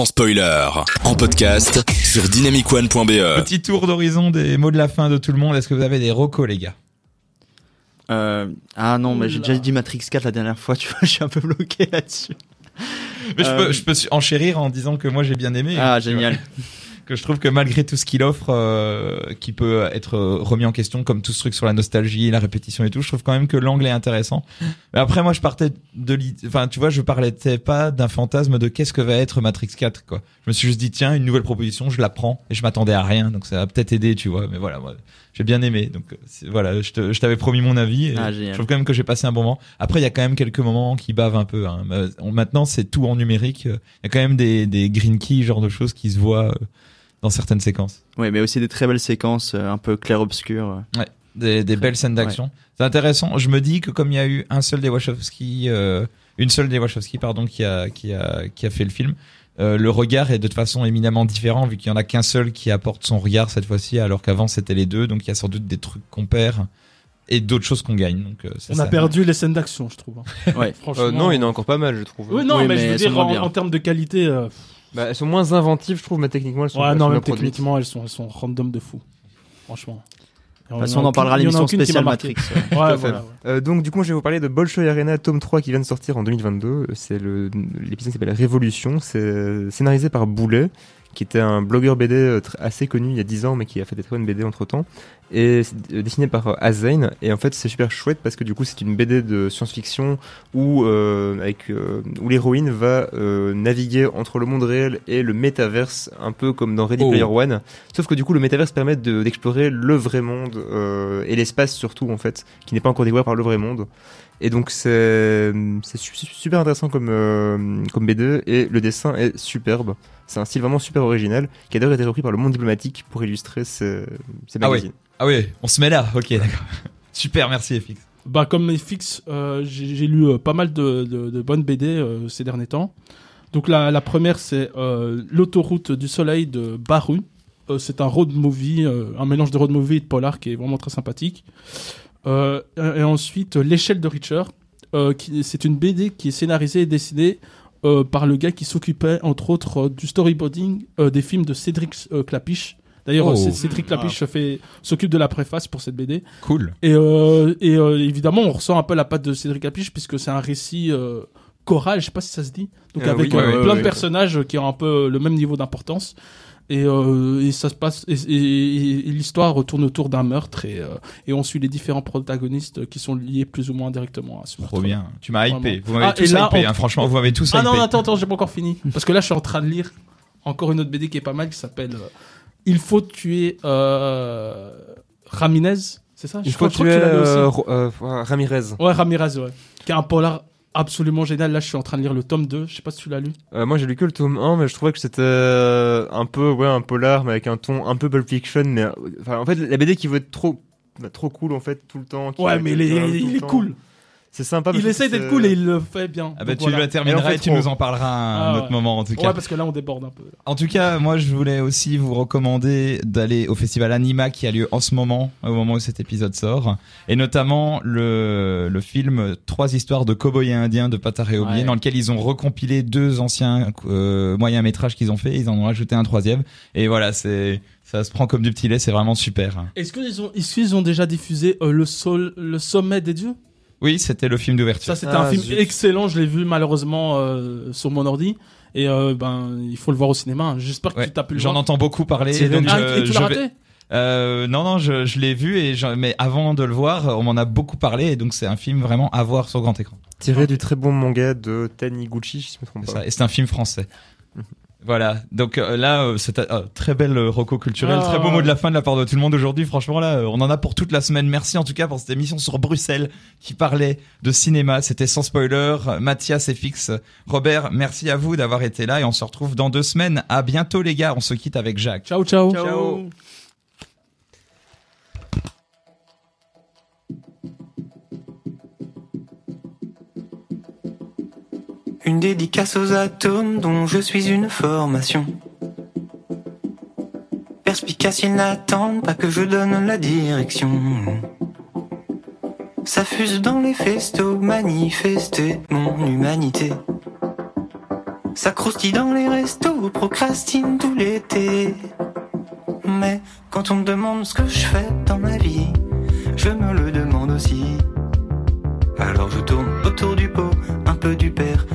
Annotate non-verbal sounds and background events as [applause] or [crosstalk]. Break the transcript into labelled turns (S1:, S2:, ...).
S1: sans spoiler, en podcast sur dynamicone.be.
S2: Petit tour d'horizon des mots de la fin de tout le monde. Est-ce que vous avez des recos, les gars
S3: Euh, ah non, mais j'ai déjà dit Matrix 4 la dernière fois, tu vois, [laughs] je suis un peu bloqué là-dessus.
S2: Mais je,
S3: Euh,
S2: peux, je peux enchérir en disant que moi j'ai bien aimé.
S3: Ah, génial. [laughs]
S2: que je trouve que malgré tout ce qu'il offre, euh, qui peut être euh, remis en question, comme tout ce truc sur la nostalgie, la répétition et tout, je trouve quand même que l'angle est intéressant. Mais après, moi, je partais de l'idée, enfin, tu vois, je parlais pas d'un fantasme de qu'est-ce que va être Matrix 4, quoi. Je me suis juste dit, tiens, une nouvelle proposition, je la prends, et je m'attendais à rien, donc ça va peut-être aider, tu vois. Mais voilà, moi, j'ai bien aimé, donc euh, voilà, je t'avais promis mon avis. Et
S3: Ah,
S2: je trouve quand même que j'ai passé un bon moment. Après, il y a quand même quelques moments qui bavent un peu. Hein. Euh, Maintenant, c'est tout en numérique. Il y a quand même des, des green keys, genre de choses qui se voient euh, dans certaines séquences.
S3: Oui, mais aussi des très belles séquences, euh, un peu clair-obscur.
S2: Des, des belles scènes d'action. C'est intéressant. Je me dis que comme il y a eu un seul des Wachowski, euh, une seule des Wachowski, pardon, qui a, qui a, qui a fait le film, euh, le regard est de toute façon éminemment différent vu qu'il y en a qu'un seul qui apporte son regard cette fois-ci, alors qu'avant c'était les deux. Donc il y a sans doute des trucs qu'on perd et d'autres choses qu'on gagne. Donc euh,
S4: On
S2: ça.
S4: a perdu les scènes d'action, je trouve. hein.
S3: Ouais. [laughs]
S4: Franchement.
S5: Euh, non, il y en a encore pas mal, je trouve.
S4: Oui, non,
S3: Oui,
S4: mais,
S3: mais
S4: je veux dire, en termes de qualité. Euh,
S5: Bah, elles sont moins inventives, je trouve, mais techniquement, elles sont
S4: ouais,
S5: elles
S4: non,
S5: sont
S4: même techniquement, elles sont, elles sont random de fou. Franchement.
S3: De toute façon, on en parlera à l'émission spéciale Matrix. [laughs] ouais.
S4: Ouais, voilà. ouais.
S5: Euh, donc du coup, je vais vous parler de Bolshoi Arena tome 3 qui vient de sortir en 2022. C'est le l'épisode qui s'appelle Révolution. C'est scénarisé par Boulet, qui était un blogueur BD euh, assez connu il y a 10 ans, mais qui a fait des très bonnes BD entre temps. Et c'est euh, dessiné par euh, Azain. Et en fait, c'est super chouette parce que du coup, c'est une BD de science-fiction où euh, avec euh, où l'héroïne va euh, naviguer entre le monde réel et le métaverse, un peu comme dans Ready
S2: Oh.
S5: Player One. Sauf que du coup, le métaverse permet de- d'explorer le vrai monde et l'espace surtout en fait, qui n'est pas encore découvert par le vrai monde. Et donc c'est c'est su- su- super intéressant comme euh, comme BD et le dessin est superbe. C'est un style vraiment super original qui a d'ailleurs été repris par le monde diplomatique pour illustrer ces,
S2: Ah ouais. Ah oui, on se met là. Ok, d'accord. [laughs] Super, merci FX.
S4: Bah, comme FX, euh, j'ai lu euh, pas mal de, bonnes BD euh, ces derniers temps. Donc, la, la première, c'est euh, L'autoroute du soleil de Baru. C'est un road movie, un mélange de road movie et de polar qui est vraiment très sympathique. Et ensuite, L'échelle de qui- c'est une BD qui est scénarisée et dessinée par le gars qui s'occupait, entre autres, du storyboarding des films de Cédric Clapiche. D'ailleurs,
S2: Oh.
S4: Cédric Clapiche fait- s'occupe de la préface pour cette BD.
S2: Cool.
S4: Et, euh, et euh, évidemment, on ressent un peu la patte de Cédric Lapiche puisque c'est un récit euh, choral, je sais pas si ça se dit. Donc
S5: Euh,
S4: avec
S5: oui,
S4: euh,
S2: ouais, ouais,
S4: plein de
S5: ouais.
S4: personnages qui ont un peu le même niveau d'importance. Et, euh, et ça se passe et, et- et l'histoire retourne autour d'un meurtre et, euh, et on suit les différents protagonistes qui sont liés plus ou moins directement à ce meurtre.
S2: Trop bien. Tu m'as hypé. Vous m'avez
S4: Ah,
S2: tous
S4: là,
S2: hypé.
S4: on-
S2: hein. Franchement, vous m'avez tous
S4: Ah
S2: hypé.
S4: non, attends, attends, j'ai pas encore fini. Parce que là, je suis en train de lire encore une autre BD qui est pas mal qui s'appelle euh, Il faut tuer euh, Ramirez. C'est ça
S5: Il
S4: Je
S5: faut
S4: crois- je crois que
S5: tuer
S4: tu aussi.
S5: euh, euh, Ramirez.
S4: Ouais, Ramirez, ouais. Qui est un polar absolument génial. Là, je suis en train de lire le tome 2. Je sais pas si tu l'as lu.
S5: Euh, moi j'ai lu que le tome 1 mais je trouvais que c'était un peu ouais un polar mais avec un ton un peu Pulp Fiction mais enfin en fait la BD qui veut être trop bah, trop cool en fait tout le temps. qui-
S4: Ouais, mais il est, il cool.
S5: C'est sympa. parce
S4: Il
S5: c'est-
S4: d'être cool et il le fait bien.
S2: Ah bah,
S4: Donc
S2: tu
S4: voilà.
S2: la termineras
S5: Et en fait,
S2: et tu
S5: trop.
S2: nous en parleras à un
S4: Ah
S2: autre
S4: ouais.
S2: moment en tout cas.
S4: Ouais, parce que là, on déborde un peu.
S2: En tout cas, moi, je voulais aussi vous recommander d'aller au festival Anima qui a lieu en ce moment, au moment où cet épisode sort, et notamment le, le film Trois histoires de cow-boys et indiens de Pataré Oublié,
S4: Ouais.
S2: dans lequel ils ont recompilé deux anciens euh, moyens métrages qu'ils ont fait, ils en ont rajouté un troisième, et voilà, c'est ça se prend comme du petit lait, c'est vraiment super.
S4: Est-ce qu'ils ont, est-ce qu'ils ont déjà diffusé euh, le, sol, le sommet des dieux?
S2: Oui, c'était le film d'ouverture.
S4: Ça, c'était
S5: Ah,
S4: un film
S5: zut.
S4: excellent. Je l'ai vu malheureusement euh, sur mon ordi. Et euh, ben, il faut le voir au cinéma. hein. J'espère que
S2: Ouais,
S4: tu t'as pu le
S2: J'en entends beaucoup parler,
S5: Thierry
S2: donc
S4: Ah, et tu l'as
S2: vais-
S4: raté?
S2: Euh, non, non, je, je l'ai vu et mais avant de le voir, on m'en a beaucoup parlé et donc c'est un film vraiment à voir sur grand écran.
S5: Tiré du très bon manga de Taniguchi si je me trompe pas.
S2: ça, et c'est un film français. Voilà, donc euh, là, euh, c'est un très belle euh, roco culturelle, très beau mot de la fin de la part de tout le monde aujourd'hui. Franchement, là, euh, on en a pour toute la semaine. Merci en tout cas pour cette émission sur Bruxelles qui parlait de cinéma. C'était sans spoiler. Mathias et Fix, Robert, merci à vous d'avoir été là et on se retrouve dans deux semaines. À bientôt les gars, on se quitte avec Jacques.
S4: Ciao, ciao.
S5: Ciao.
S6: Une dédicace aux atomes dont je suis une formation. Perspicace, ils n'attendent pas que je donne la direction. Ça fuse dans les festos, manifester mon humanité. Ça croustille dans les restos, procrastine tout l'été. Mais quand on me demande ce que je fais dans ma vie, je me le demande aussi. Alors je tourne autour du pot, un peu du père.